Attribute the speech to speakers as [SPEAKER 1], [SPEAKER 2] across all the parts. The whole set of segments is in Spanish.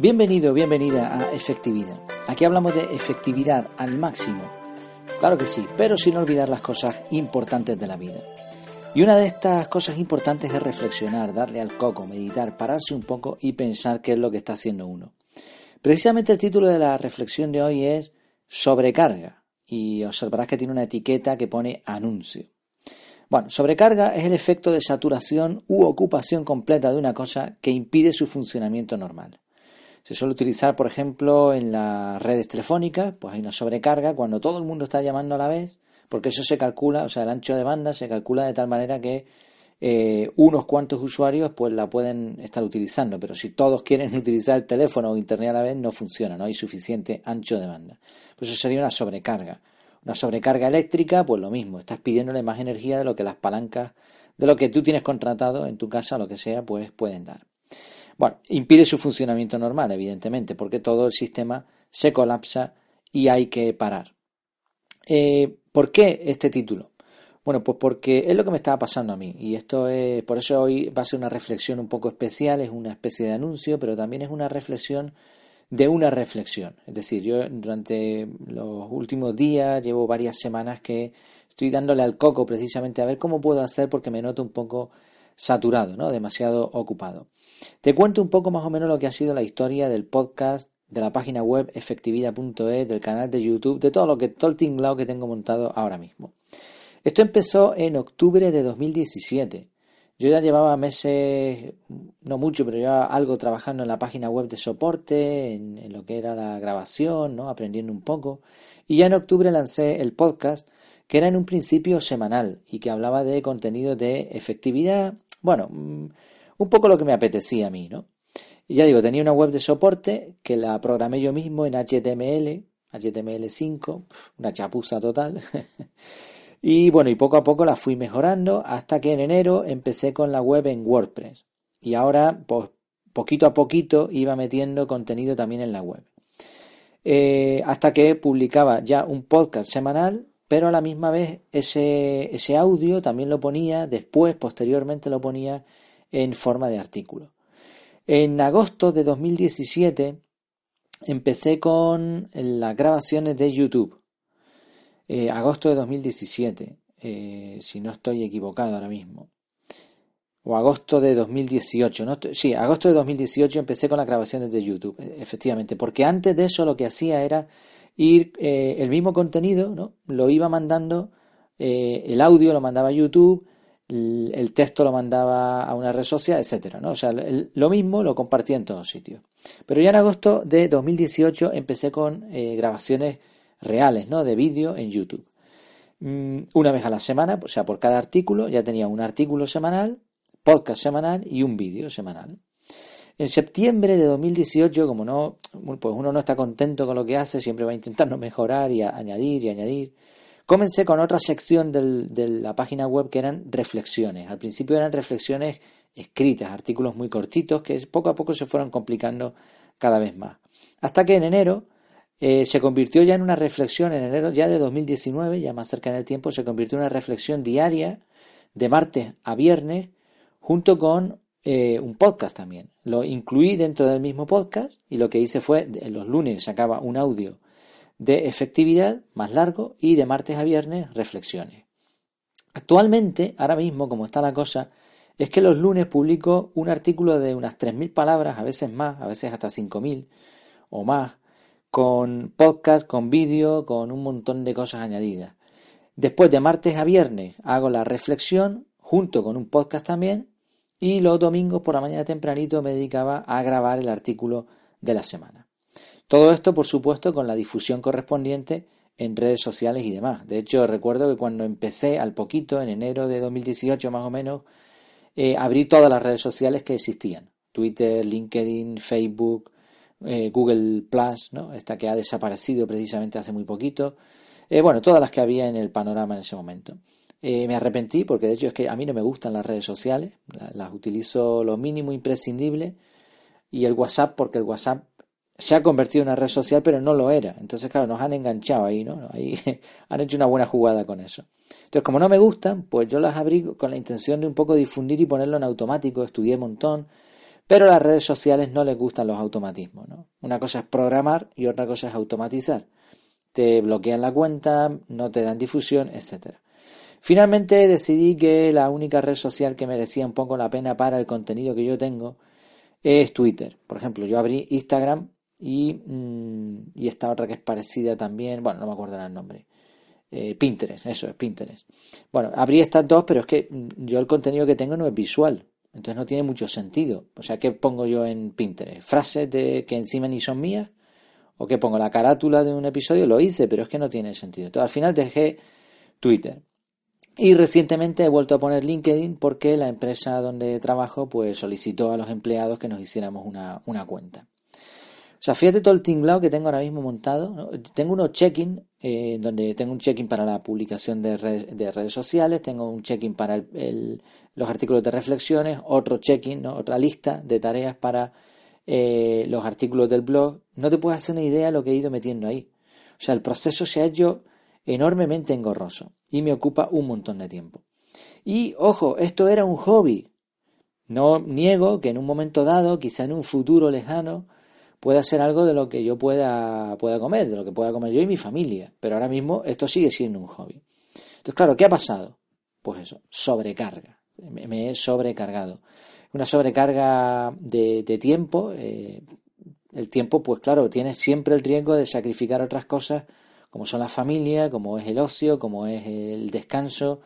[SPEAKER 1] Bienvenido, bienvenida a Efectividad. Aquí hablamos de efectividad al máximo. Claro que sí, pero sin olvidar las cosas importantes de la vida. Y una de estas cosas importantes es reflexionar, darle al coco, meditar, pararse un poco y pensar qué es lo que está haciendo uno. Precisamente el título de la reflexión de hoy es sobrecarga y observarás que tiene una etiqueta que pone anuncio. Bueno, sobrecarga es el efecto de saturación u ocupación completa de una cosa que impide su funcionamiento normal. Se suele utilizar, por ejemplo, en las redes telefónicas, pues hay una sobrecarga cuando todo el mundo está llamando a la vez, porque eso se calcula, o sea, el ancho de banda se calcula de tal manera que eh, unos cuantos usuarios pues la pueden estar utilizando, pero si todos quieren utilizar el teléfono o internet a la vez no funciona, no hay suficiente ancho de banda. Pues eso sería una sobrecarga. Una sobrecarga eléctrica, pues lo mismo, estás pidiéndole más energía de lo que las palancas, de lo que tú tienes contratado en tu casa, lo que sea, pues pueden dar. Bueno, impide su funcionamiento normal, evidentemente, porque todo el sistema se colapsa y hay que parar. Eh, ¿Por qué este título? Bueno, pues porque es lo que me estaba pasando a mí y esto es, por eso hoy va a ser una reflexión un poco especial, es una especie de anuncio, pero también es una reflexión de una reflexión. Es decir, yo durante los últimos días llevo varias semanas que estoy dándole al coco precisamente a ver cómo puedo hacer porque me noto un poco saturado, ¿no? Demasiado ocupado. Te cuento un poco más o menos lo que ha sido la historia del podcast, de la página web efectividad.es, del canal de YouTube, de todo lo que todo el tinglado que tengo montado ahora mismo. Esto empezó en octubre de 2017. Yo ya llevaba meses, no mucho, pero ya algo trabajando en la página web de soporte, en, lo que era la grabación, ¿no? aprendiendo un poco. Y ya en octubre lancé el podcast, que era en un principio semanal y que hablaba de contenido de efectividad, bueno, mm, un poco lo que me apetecía a mí, ¿no? Y ya digo, tenía una web de soporte que la programé yo mismo en HTML, HTML5, una chapuza total. Y bueno, y poco a poco la fui mejorando hasta que en enero empecé con la web en WordPress. Y ahora, pues poquito a poquito, iba metiendo contenido también en la web. Eh, hasta que publicaba ya un podcast semanal, pero a la misma vez ese, ese audio también lo ponía, después, posteriormente lo ponía en forma de artículo. En agosto de 2017 empecé con las grabaciones de YouTube. Eh, agosto de 2017, eh, si no estoy equivocado ahora mismo. O agosto de 2018. No sí, agosto de 2018 empecé con las grabaciones de YouTube, e, efectivamente, porque antes de eso lo que hacía era ir eh, el mismo contenido, ¿no? Lo iba mandando, el audio lo mandaba a YouTube, el, texto lo mandaba a una red social, etcétera, ¿no? O sea, lo mismo lo compartía en todos sitios. Pero ya en agosto de 2018 empecé con grabaciones reales, ¿no? De vídeo en YouTube. Mm, una vez a la semana, o sea, por cada artículo, ya tenía un artículo semanal, podcast semanal y un vídeo semanal. En septiembre de 2018, como no, pues uno no está contento con lo que hace, siempre va intentando mejorar y añadir y añadir. Comencé con otra sección de la página web que eran reflexiones. Al principio eran reflexiones escritas, artículos muy cortitos que poco a poco se fueron complicando cada vez más. Hasta que en enero eh, se convirtió ya en una reflexión en enero ya de 2019, ya más cerca en el tiempo, se convirtió en una reflexión diaria de martes a viernes junto con eh, un podcast también. Lo incluí dentro del mismo podcast y lo que hice fue, los lunes sacaba un audio de efectividad más largo y de martes a viernes reflexiones. Actualmente, ahora mismo, como está la cosa, es que los lunes publico un artículo de unas 3.000 palabras, a veces más, a veces hasta 5.000 o más, con podcast, con vídeo, con un montón de cosas añadidas. Después de martes a viernes hago la reflexión junto con un podcast también y los domingos por la mañana tempranito me dedicaba a grabar el artículo de la semana. Todo esto, por supuesto, con la difusión correspondiente en redes sociales y demás. De hecho, recuerdo que cuando empecé al poquito, en enero de 2018 más o menos, eh, abrí todas las redes sociales que existían. Twitter, LinkedIn, Facebook, eh, Google Plus, ¿no? esta que ha desaparecido precisamente hace muy poquito, eh, bueno, todas las que había en el panorama en ese momento. Me arrepentí porque de hecho es que a mí no me gustan las redes sociales, las, utilizo lo mínimo imprescindible y el WhatsApp porque el WhatsApp se ha convertido en una red social pero no lo era. Entonces, claro, nos han enganchado ahí, ¿no? Ahí han hecho una buena jugada con eso. Entonces, como no me gustan, pues yo las abrí con la intención de un poco difundir y ponerlo en automático, estudié un montón, Pero las redes sociales no les gustan los automatismos. ¿no? Una cosa es programar y otra cosa es automatizar. Te bloquean la cuenta, no te dan difusión, etc. Finalmente decidí que la única red social que merecía un poco la pena para el contenido que yo tengo es Twitter. Por ejemplo, yo abrí Instagram y, mm, y esta otra que es parecida también, bueno, no me acuerdo el nombre. Eh, Pinterest, eso es Pinterest. Bueno, abrí estas dos, pero es que mm, yo el contenido que tengo no es visual, entonces no tiene mucho sentido. O sea, ¿qué pongo yo en Pinterest? ¿Frases de que encima ni son mías? ¿O qué pongo? La carátula de un episodio lo hice, pero es que no tiene sentido. Entonces al final dejé Twitter. Y recientemente he vuelto a poner LinkedIn porque la empresa donde trabajo pues solicitó a los empleados que nos hiciéramos una, una cuenta. O sea, fíjate todo el tinglado que tengo ahora mismo montado. Tengo unos check-in, eh, donde tengo un check-in para la publicación de, de, redes sociales, tengo un check-in para los artículos de reflexiones, otro check-in, otra lista de tareas para eh, los artículos del blog. No te puedes hacer una idea de lo que he ido metiendo ahí. O sea, el proceso se ha hecho enormemente engorroso y me ocupa un montón de tiempo. Y ojo, esto era un hobby. No niego que en un momento dado, quizá en un futuro lejano, pueda ser algo de lo que yo pueda, pueda comer, de lo que pueda comer yo y mi familia. Pero ahora mismo esto sigue siendo un hobby. Entonces, claro, ¿qué ha pasado? Pues eso, sobrecarga. Me, he sobrecargado. Una sobrecarga de, tiempo. Eh, el tiempo, pues claro, tiene siempre el riesgo de sacrificar otras cosas como son la familia, como es el ocio, como es el descanso,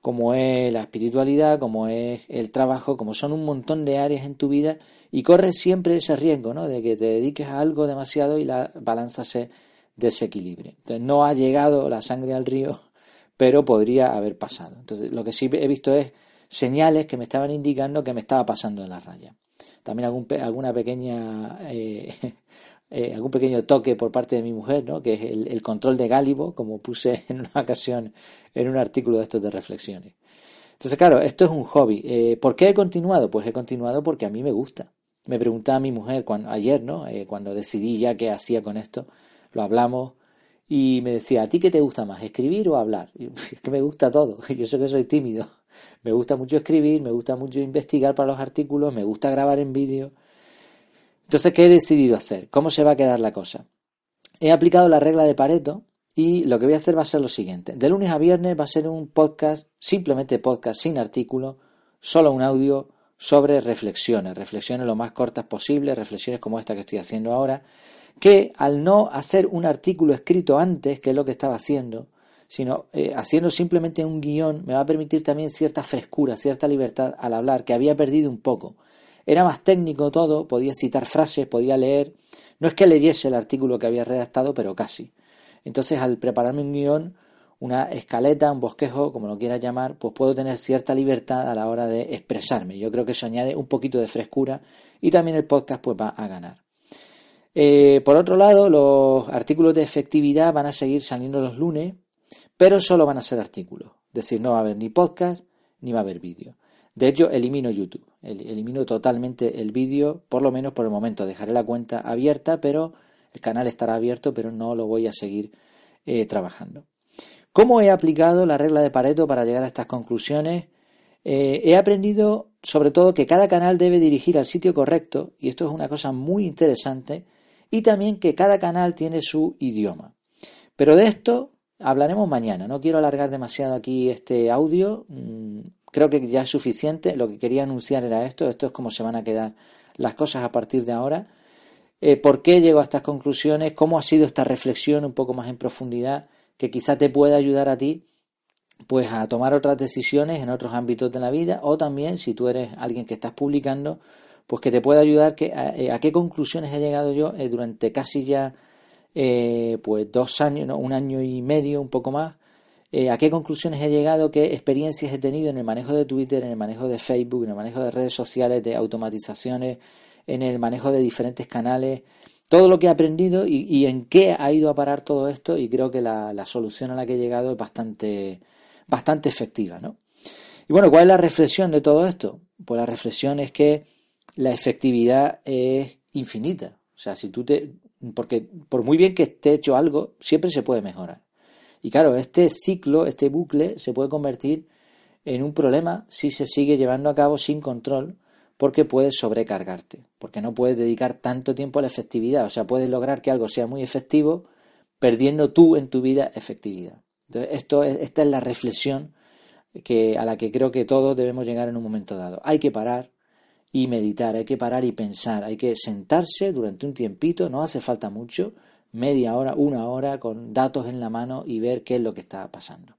[SPEAKER 1] como es la espiritualidad, como es el trabajo, como son un montón de áreas en tu vida y corres siempre ese riesgo, ¿no? De que te dediques a algo demasiado y la balanza se desequilibre. Entonces no ha llegado la sangre al río, pero podría haber pasado. Entonces lo que sí he visto es señales que me estaban indicando que me estaba pasando en la raya. También algún, alguna pequeña eh, eh, algún pequeño toque por parte de mi mujer, ¿no? que es el, control de Gálibo, como puse en una ocasión en un artículo de estos de reflexiones. Entonces, claro, esto es un hobby. Eh, ¿Por qué he continuado? Pues he continuado porque a mí me gusta. Me preguntaba mi mujer ayer, ¿no? Eh, cuando decidí ya qué hacía con esto, lo hablamos y me decía, ¿a ti qué te gusta más, escribir o hablar? Es que me gusta todo. Yo sé que soy tímido. Me gusta mucho escribir, me gusta mucho investigar para los artículos, me gusta grabar en vídeo entonces, ¿qué he decidido hacer? ¿Cómo se va a quedar la cosa? He aplicado la regla de Pareto y lo que voy a hacer va a ser lo siguiente. De lunes a viernes va a ser un podcast, simplemente podcast sin artículo, solo un audio sobre reflexiones, reflexiones lo más cortas posible, reflexiones como esta que estoy haciendo ahora, que al no hacer un artículo escrito antes, que es lo que estaba haciendo, sino eh, haciendo simplemente un guion, me va a permitir también cierta frescura, cierta libertad al hablar, que había perdido un poco. Era más técnico todo, podía citar frases, podía leer. No es que leyese el artículo que había redactado, pero casi. Entonces, al prepararme un guion, una escaleta, un bosquejo, como lo quieras llamar, pues puedo tener cierta libertad a la hora de expresarme. Yo creo que eso añade un poquito de frescura y también el podcast pues va a ganar. Eh, por otro lado, los artículos de efectividad van a seguir saliendo los lunes, pero solo van a ser artículos. Es decir, no va a haber ni podcast ni va a haber vídeo. De hecho, elimino YouTube. Elimino totalmente el vídeo, por lo menos por el momento. Dejaré la cuenta abierta, pero el canal estará abierto, pero no lo voy a seguir eh, trabajando. ¿Cómo he aplicado la regla de Pareto para llegar a estas conclusiones? Eh, he aprendido sobre todo que cada canal debe dirigir al sitio correcto, y esto es una cosa muy interesante, y también que cada canal tiene su idioma. Pero de esto hablaremos mañana. No quiero alargar demasiado aquí este audio. Creo que ya es suficiente. Lo que quería anunciar era esto. Esto es cómo se van a quedar las cosas a partir de ahora. Eh, ¿Por qué llego a estas conclusiones? ¿Cómo ha sido esta reflexión un poco más en profundidad que quizá te pueda ayudar a ti pues a tomar otras decisiones en otros ámbitos de la vida o también si tú eres alguien que estás publicando pues que te pueda ayudar que, a, eh, qué conclusiones he llegado yo eh, durante casi ya pues dos años, no, un año y medio, un poco más, eh, a qué conclusiones he llegado, qué experiencias he tenido en el manejo de Twitter, en el manejo de Facebook, en el manejo de redes sociales, de automatizaciones, en el manejo de diferentes canales, todo lo que he aprendido y, en qué ha ido a parar todo esto y creo que la, solución a la que he llegado es bastante, bastante efectiva, ¿no? Y bueno, ¿cuál es la reflexión de todo esto? Pues la reflexión es que la efectividad es infinita. O sea, si tú te... Porque por muy bien que esté hecho algo, siempre se puede mejorar. Y claro, este ciclo, este bucle, se puede convertir en un problema si se sigue llevando a cabo sin control, porque puedes sobrecargarte, porque no puedes dedicar tanto tiempo a la efectividad, o sea, puedes lograr que algo sea muy efectivo perdiendo tú en tu vida efectividad. Entonces, esto esta es la reflexión que, a la que creo que todos debemos llegar en un momento dado. Hay que parar y meditar, hay que parar y pensar, hay que sentarse durante un tiempito, no hace falta mucho, media hora, una hora, con datos en la mano y ver qué es lo que está pasando.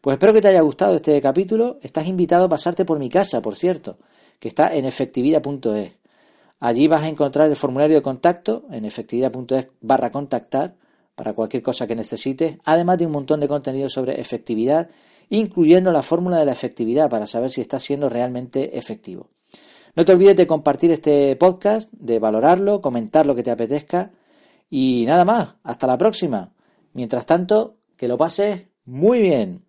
[SPEAKER 1] Pues espero que te haya gustado este capítulo. Estás invitado a pasarte por mi casa, por cierto, que está en efectividad.es. Allí vas a encontrar el formulario de contacto en efectividad.es barra contactar para cualquier cosa que necesites, además de un montón de contenido sobre efectividad, incluyendo la fórmula de la efectividad para saber si estás siendo realmente efectivo. No te olvides de compartir este podcast, de valorarlo, comentar lo que te apetezca y nada más. Hasta la próxima. Mientras tanto, que lo pases muy bien.